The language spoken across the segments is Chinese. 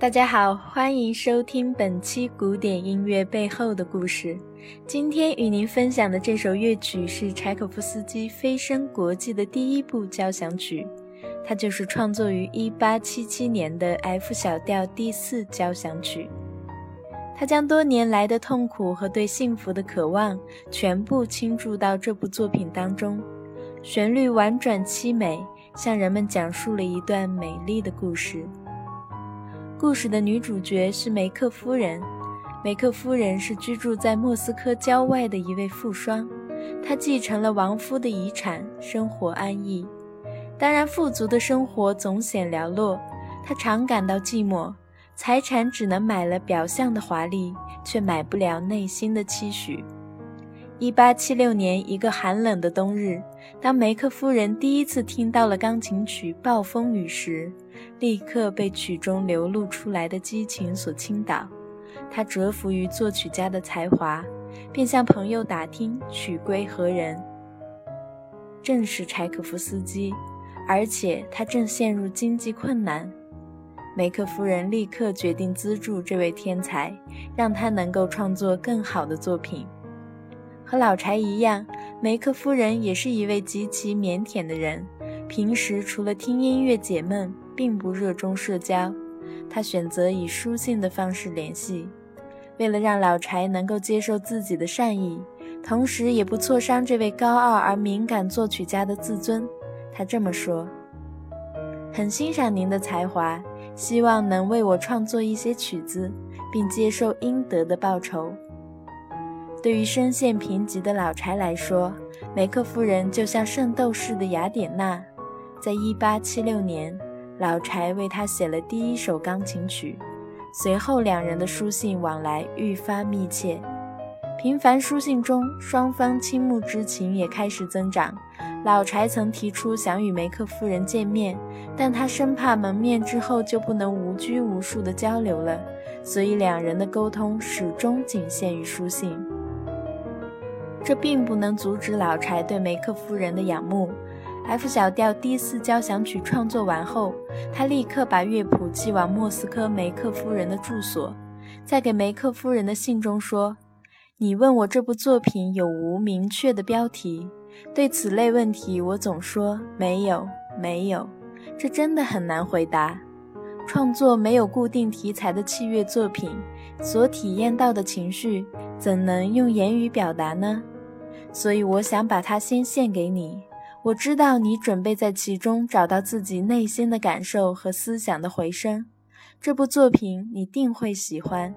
大家好，欢迎收听本期古典音乐背后的故事。今天与您分享的这首乐曲是柴可夫斯基飞升国际的第一部交响曲，它就是创作于1877年的 F 小调第四交响曲。他将多年来的痛苦和对幸福的渴望全部倾注到这部作品当中，旋律婉转凄美，向人们讲述了一段美丽的故事。故事的女主角是梅克夫人。梅克夫人是居住在莫斯科郊外的一位富商，她继承了亡夫的遗产，生活安逸。当然，富足的生活总显寥落，她常感到寂寞。财产只能买了表象的华丽，却买不了内心的期许。一八七六年一个寒冷的冬日，当梅克夫人第一次听到了钢琴曲《暴风雨》时，立刻被曲中流露出来的激情所倾倒，他折服于作曲家的才华，便向朋友打听曲归何人。正是柴可夫斯基，而且他正陷入经济困难。梅克夫人立刻决定资助这位天才，让他能够创作更好的作品。和老柴一样，梅克夫人也是一位极其腼腆的人，平时除了听音乐解闷。并不热衷社交，他选择以书信的方式联系。为了让老柴能够接受自己的善意，同时也不挫伤这位高傲而敏感作曲家的自尊，他这么说：“很欣赏您的才华，希望能为我创作一些曲子，并接受应得的报酬。”对于身陷贫瘠的老柴来说，梅克夫人就像圣斗士的雅典娜，在1876年。老柴为他写了第一首钢琴曲，随后两人的书信往来愈发密切。频繁书信中，双方倾慕之情也开始增长。老柴曾提出想与梅克夫人见面，但他生怕蒙面之后就不能无拘无束地交流了，所以两人的沟通始终仅限于书信。这并不能阻止老柴对梅克夫人的仰慕。F 小调第四交响曲创作完后，他立刻把乐谱寄往莫斯科梅克夫人的住所，在给梅克夫人的信中说：“你问我这部作品有无明确的标题？对此类问题，我总说没有，没有。这真的很难回答。创作没有固定题材的器乐作品，所体验到的情绪，怎能用言语表达呢？所以，我想把它先献给你。”我知道你准备在其中找到自己内心的感受和思想的回声。这部作品你定会喜欢，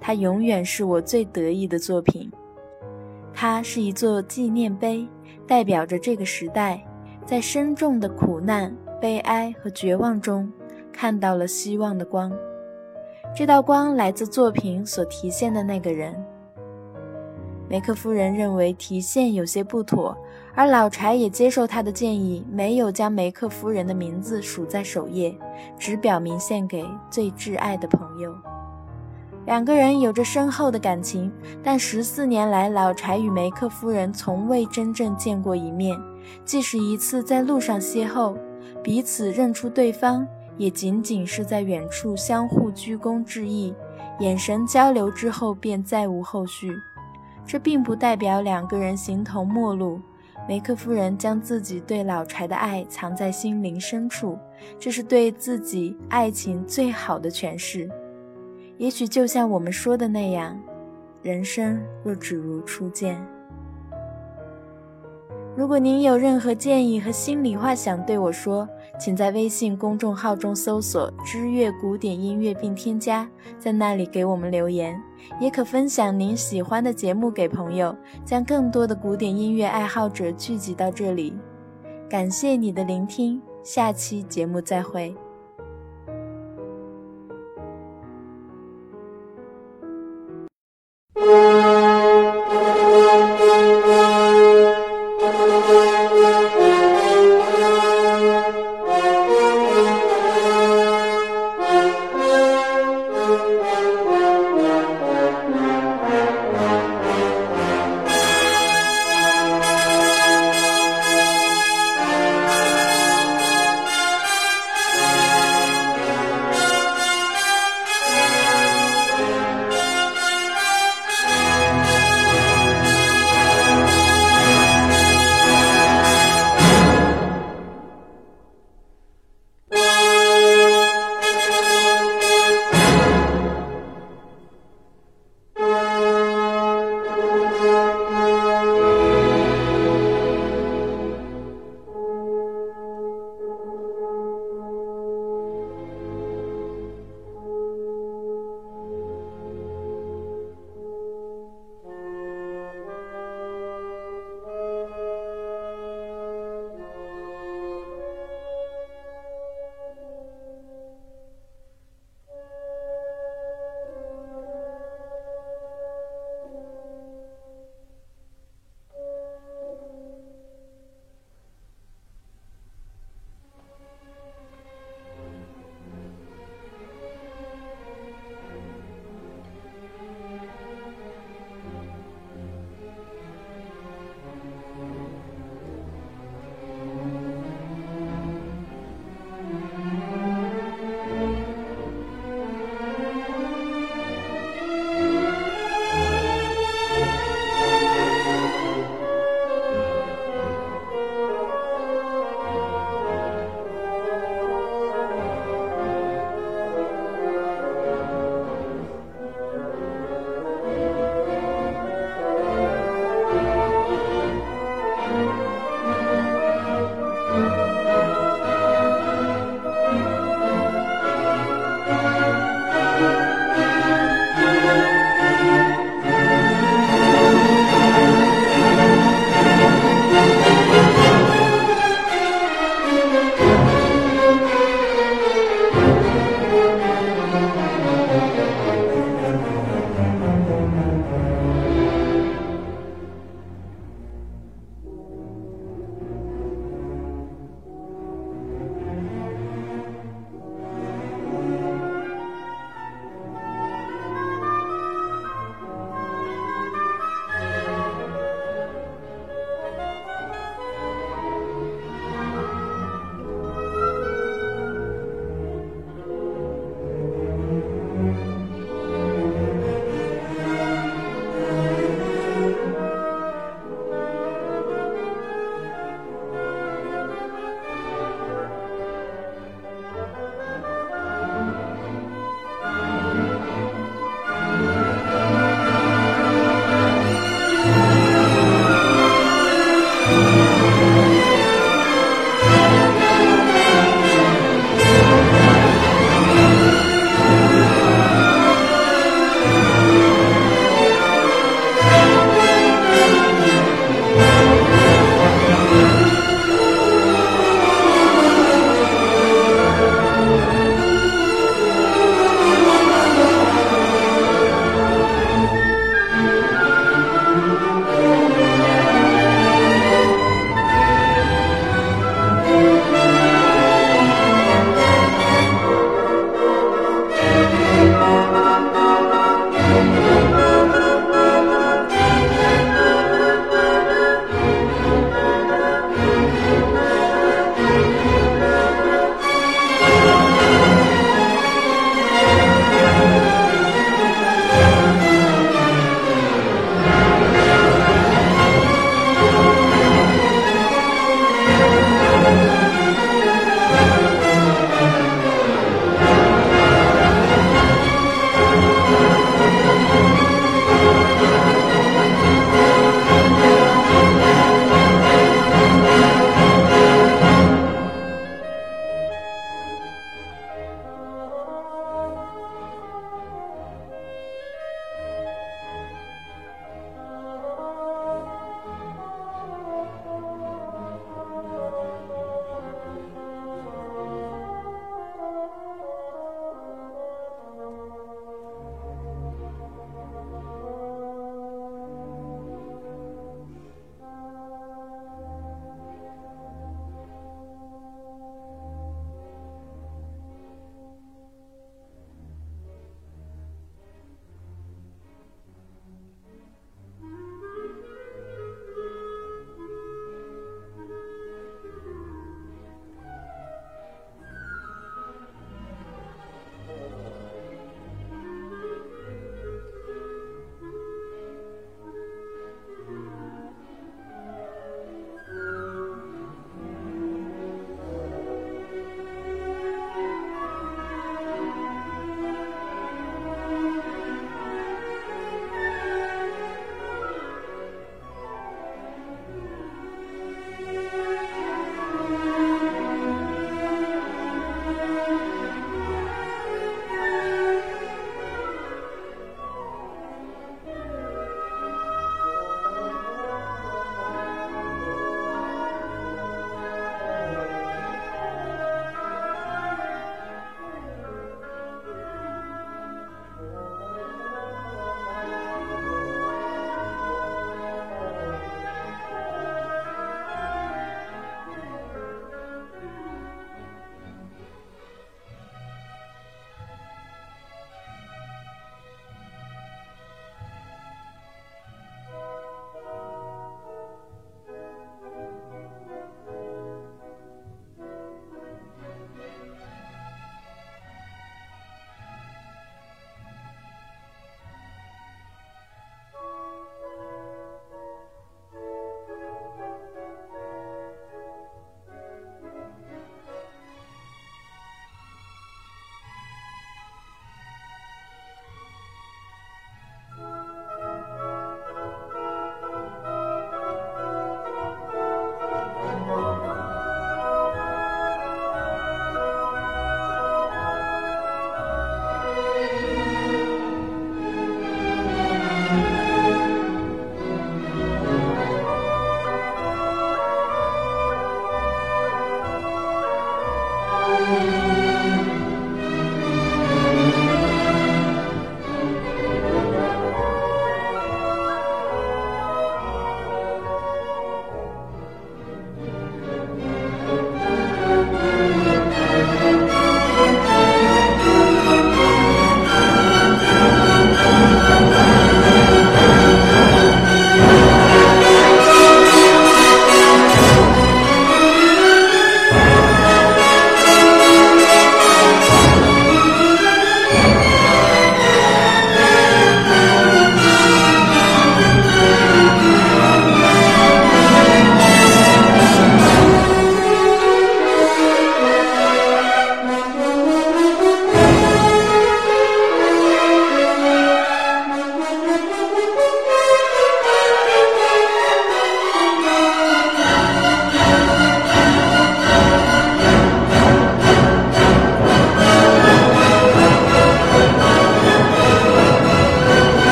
它永远是我最得意的作品。它是一座纪念碑，代表着这个时代在深重的苦难、悲哀和绝望中看到了希望的光。这道光来自作品所体现的那个人。梅克夫人认为体现有些不妥。而老柴也接受他的建议，没有将梅克夫人的名字署在首页，只表明献给最挚爱的朋友。两个人有着深厚的感情，但十四年来，老柴与梅克夫人从未真正见过一面，即使一次在路上邂逅，彼此认出对方，也仅仅是在远处相互鞠躬致意，眼神交流之后便再无后续。这并不代表两个人形同陌路。梅克夫人将自己对老柴的爱藏在心灵深处，这是对自己爱情最好的诠释。也许就像我们说的那样，人生若只如初见。如果您有任何建议和心里话想对我说，请在微信公众号中搜索“知乐古典音乐”并添加，在那里给我们留言。也可分享您喜欢的节目给朋友，将更多的古典音乐爱好者聚集到这里。感谢你的聆听，下期节目再会。